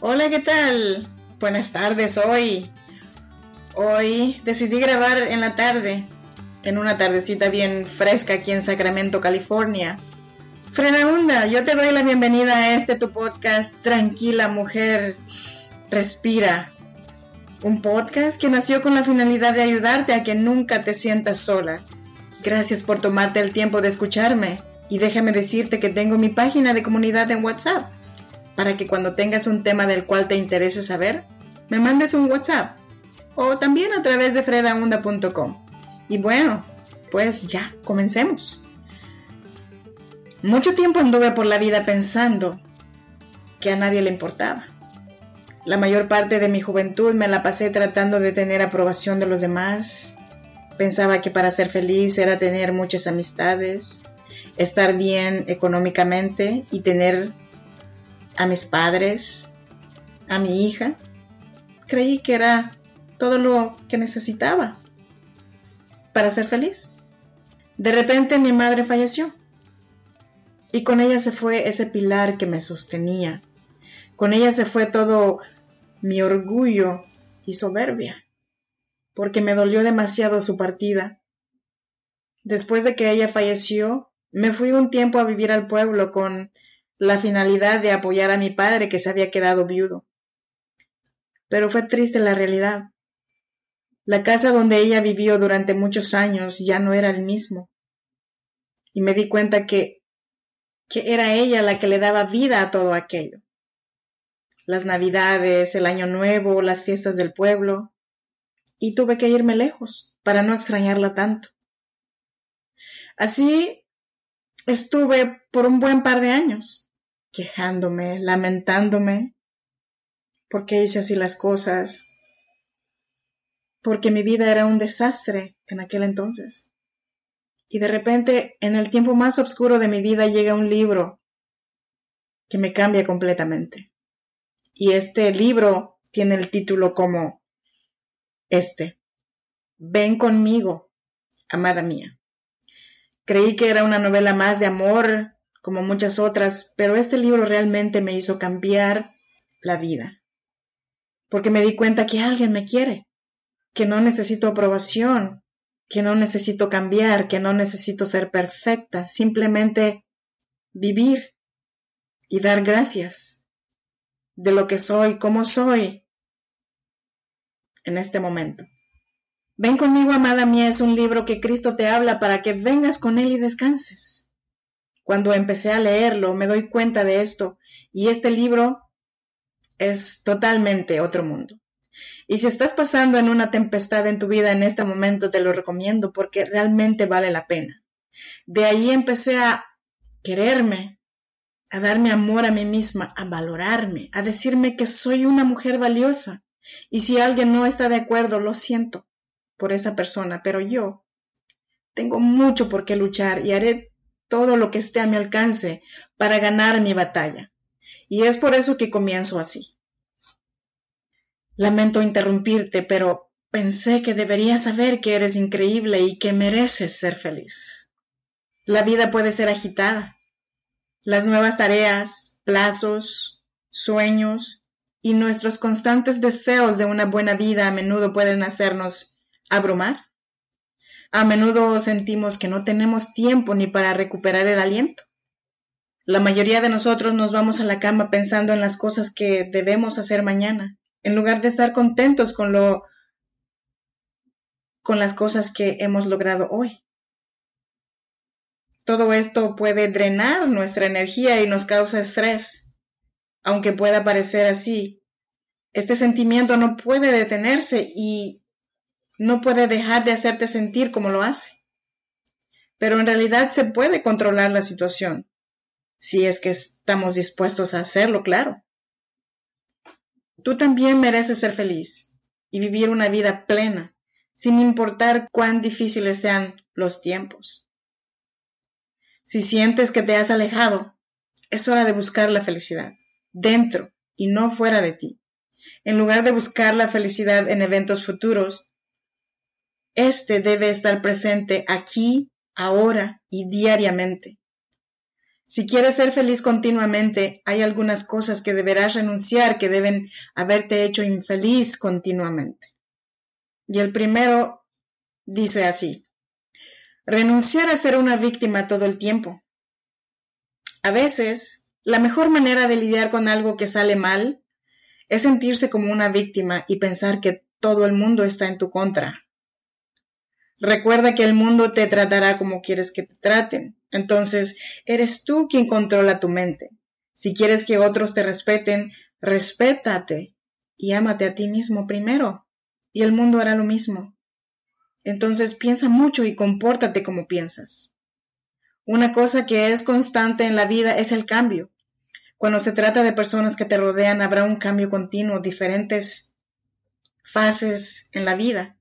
Hola, ¿qué tal? Buenas tardes hoy. Hoy decidí grabar en la tarde, en una tardecita bien fresca aquí en Sacramento, California. Fredahunda, yo te doy la bienvenida a este tu podcast Tranquila Mujer, Respira. Un podcast que nació con la finalidad de ayudarte a que nunca te sientas sola. Gracias por tomarte el tiempo de escucharme y déjame decirte que tengo mi página de comunidad en WhatsApp para que cuando tengas un tema del cual te interese saber, me mandes un WhatsApp o también a través de fredaunda.com. Y bueno, pues ya, comencemos. Mucho tiempo anduve por la vida pensando que a nadie le importaba. La mayor parte de mi juventud me la pasé tratando de tener aprobación de los demás. Pensaba que para ser feliz era tener muchas amistades, estar bien económicamente y tener a mis padres, a mi hija. Creí que era todo lo que necesitaba para ser feliz. De repente mi madre falleció y con ella se fue ese pilar que me sostenía. Con ella se fue todo mi orgullo y soberbia, porque me dolió demasiado su partida. Después de que ella falleció, me fui un tiempo a vivir al pueblo con la finalidad de apoyar a mi padre que se había quedado viudo. Pero fue triste la realidad. La casa donde ella vivió durante muchos años ya no era el mismo. Y me di cuenta que, que era ella la que le daba vida a todo aquello. Las navidades, el año nuevo, las fiestas del pueblo. Y tuve que irme lejos para no extrañarla tanto. Así estuve por un buen par de años quejándome, lamentándome, porque hice así las cosas, porque mi vida era un desastre en aquel entonces. Y de repente, en el tiempo más oscuro de mi vida, llega un libro que me cambia completamente. Y este libro tiene el título como este. Ven conmigo, amada mía. Creí que era una novela más de amor como muchas otras, pero este libro realmente me hizo cambiar la vida. Porque me di cuenta que alguien me quiere, que no necesito aprobación, que no necesito cambiar, que no necesito ser perfecta, simplemente vivir y dar gracias de lo que soy, como soy en este momento. Ven conmigo, amada mía, es un libro que Cristo te habla para que vengas con Él y descanses. Cuando empecé a leerlo me doy cuenta de esto y este libro es totalmente otro mundo. Y si estás pasando en una tempestad en tu vida en este momento, te lo recomiendo porque realmente vale la pena. De ahí empecé a quererme, a darme amor a mí misma, a valorarme, a decirme que soy una mujer valiosa. Y si alguien no está de acuerdo, lo siento por esa persona, pero yo tengo mucho por qué luchar y haré todo lo que esté a mi alcance para ganar mi batalla. Y es por eso que comienzo así. Lamento interrumpirte, pero pensé que deberías saber que eres increíble y que mereces ser feliz. La vida puede ser agitada. Las nuevas tareas, plazos, sueños y nuestros constantes deseos de una buena vida a menudo pueden hacernos abrumar. A menudo sentimos que no tenemos tiempo ni para recuperar el aliento. La mayoría de nosotros nos vamos a la cama pensando en las cosas que debemos hacer mañana, en lugar de estar contentos con lo con las cosas que hemos logrado hoy. Todo esto puede drenar nuestra energía y nos causa estrés. Aunque pueda parecer así, este sentimiento no puede detenerse y no puede dejar de hacerte sentir como lo hace. Pero en realidad se puede controlar la situación, si es que estamos dispuestos a hacerlo, claro. Tú también mereces ser feliz y vivir una vida plena, sin importar cuán difíciles sean los tiempos. Si sientes que te has alejado, es hora de buscar la felicidad, dentro y no fuera de ti. En lugar de buscar la felicidad en eventos futuros, este debe estar presente aquí, ahora y diariamente. Si quieres ser feliz continuamente, hay algunas cosas que deberás renunciar que deben haberte hecho infeliz continuamente. Y el primero dice así, renunciar a ser una víctima todo el tiempo. A veces, la mejor manera de lidiar con algo que sale mal es sentirse como una víctima y pensar que todo el mundo está en tu contra. Recuerda que el mundo te tratará como quieres que te traten. Entonces, eres tú quien controla tu mente. Si quieres que otros te respeten, respétate y ámate a ti mismo primero. Y el mundo hará lo mismo. Entonces piensa mucho y compórtate como piensas. Una cosa que es constante en la vida es el cambio. Cuando se trata de personas que te rodean, habrá un cambio continuo, diferentes fases en la vida.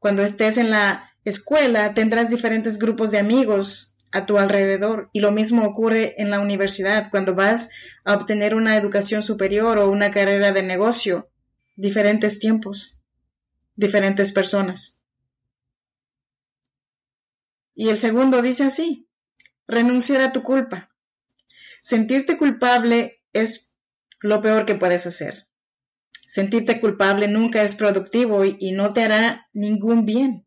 Cuando estés en la escuela tendrás diferentes grupos de amigos a tu alrededor y lo mismo ocurre en la universidad cuando vas a obtener una educación superior o una carrera de negocio. Diferentes tiempos, diferentes personas. Y el segundo dice así, renunciar a tu culpa. Sentirte culpable es lo peor que puedes hacer. Sentirte culpable nunca es productivo y, no te hará ningún bien.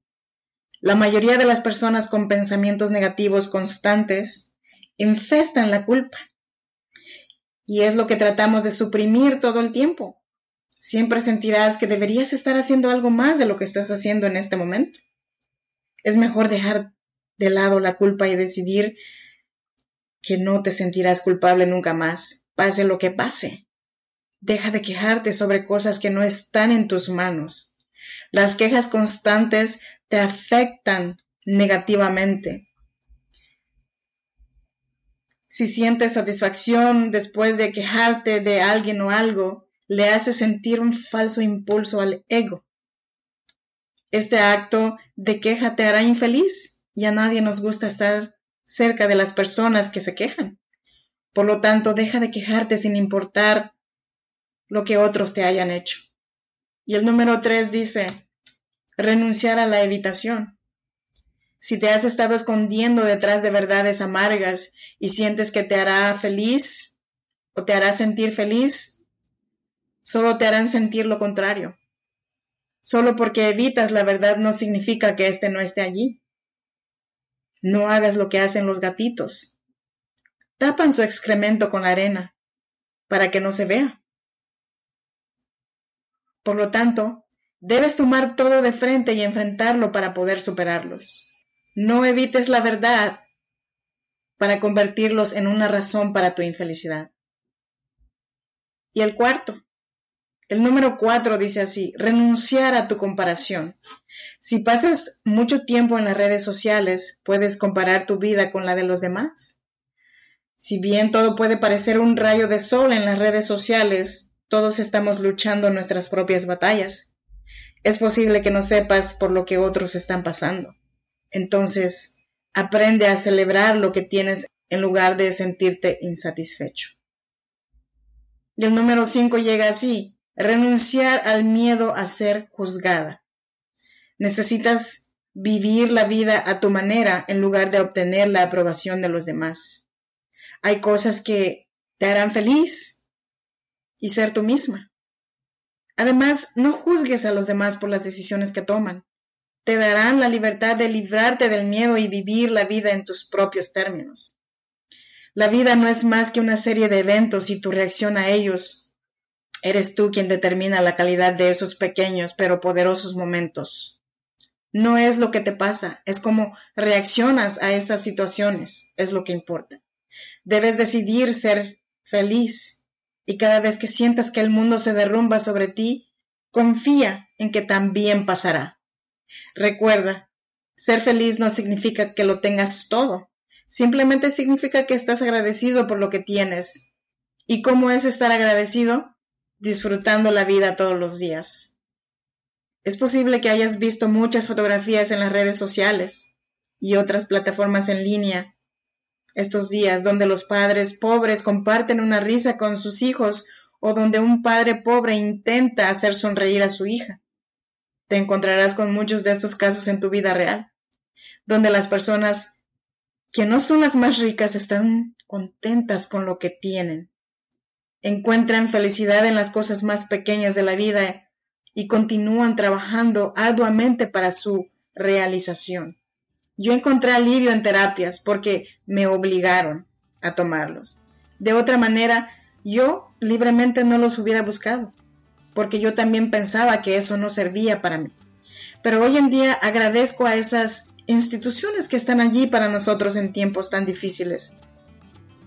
La mayoría de las personas con pensamientos negativos constantes infestan la culpa. Y es lo que tratamos de suprimir todo el tiempo. Siempre sentirás que deberías estar haciendo algo más de lo que estás haciendo en este momento. Es mejor dejar de lado la culpa y decidir que no te sentirás culpable nunca más, pase lo que pase. Deja de quejarte sobre cosas que no están en tus manos. Las quejas constantes te afectan negativamente. Si sientes satisfacción después de quejarte de alguien o algo, le hace sentir un falso impulso al ego. Este acto de queja te hará infeliz y a nadie nos gusta estar cerca de las personas que se quejan. Por lo tanto, deja de quejarte sin importar lo que otros te hayan hecho. Y el número tres dice, renunciar a la evitación. Si te has estado escondiendo detrás de verdades amargas y sientes que te hará feliz o te hará sentir feliz, solo te harán sentir lo contrario. Solo porque evitas la verdad no significa que éste no esté allí. No hagas lo que hacen los gatitos. Tapan su excremento con la arena para que no se vea. Por lo tanto, debes tomar todo de frente y enfrentarlo para poder superarlos. No evites la verdad para convertirlos en una razón para tu infelicidad. Y el cuarto, el número cuatro dice así, renunciar a tu comparación. Si pasas mucho tiempo en las redes sociales, puedes comparar tu vida con la de los demás. Si bien todo puede parecer un rayo de sol en las redes sociales, todos estamos luchando nuestras propias batallas. Es posible que no sepas por lo que otros están pasando. Entonces, aprende a celebrar lo que tienes en lugar de sentirte insatisfecho. Y el número 5 llega así, renunciar al miedo a ser juzgada. Necesitas vivir la vida a tu manera en lugar de obtener la aprobación de los demás. Hay cosas que te harán feliz y ser tú misma. Además, no juzgues a los demás por las decisiones que toman. Te darán la libertad de librarte del miedo y vivir la vida en tus propios términos. La vida no es más que una serie de eventos y tu reacción a ellos eres tú quien determina la calidad de esos pequeños pero poderosos momentos. No es lo que te pasa, es cómo reaccionas a esas situaciones, es lo que importa. Debes decidir ser feliz y cada vez que sientas que el mundo se derrumba sobre ti, confía en que también pasará. Recuerda, ser feliz no significa que lo tengas todo, simplemente significa que estás agradecido por lo que tienes. ¿Y cómo es estar agradecido? Disfrutando la vida todos los días. Es posible que hayas visto muchas fotografías en las redes sociales y otras plataformas en línea estos días donde los padres pobres comparten una risa con sus hijos o donde un padre pobre intenta hacer sonreír a su hija. Te encontrarás con muchos de estos casos en tu vida real, donde las personas que no son las más ricas están contentas con lo que tienen. Encuentran felicidad en las cosas más pequeñas de la vida y continúan trabajando arduamente para su realización. Yo encontré alivio en terapias porque me obligaron a tomarlos. De otra manera, yo libremente no los hubiera buscado, porque yo también pensaba que eso no servía para mí. Pero hoy en día agradezco a esas instituciones que están allí para nosotros en tiempos tan difíciles.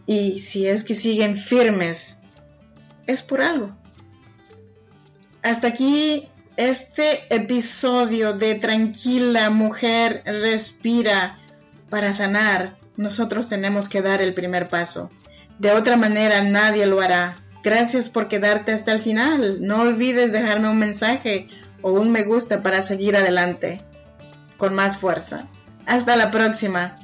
Y si es que siguen firmes, es por algo. Hasta aquí este episodio de Tranquila Mujer Respira para sanar. Nosotros tenemos que dar el primer paso. De otra manera nadie lo hará. Gracias por quedarte hasta el final. No olvides dejarme un mensaje o un me gusta para seguir adelante con más fuerza. Hasta la próxima.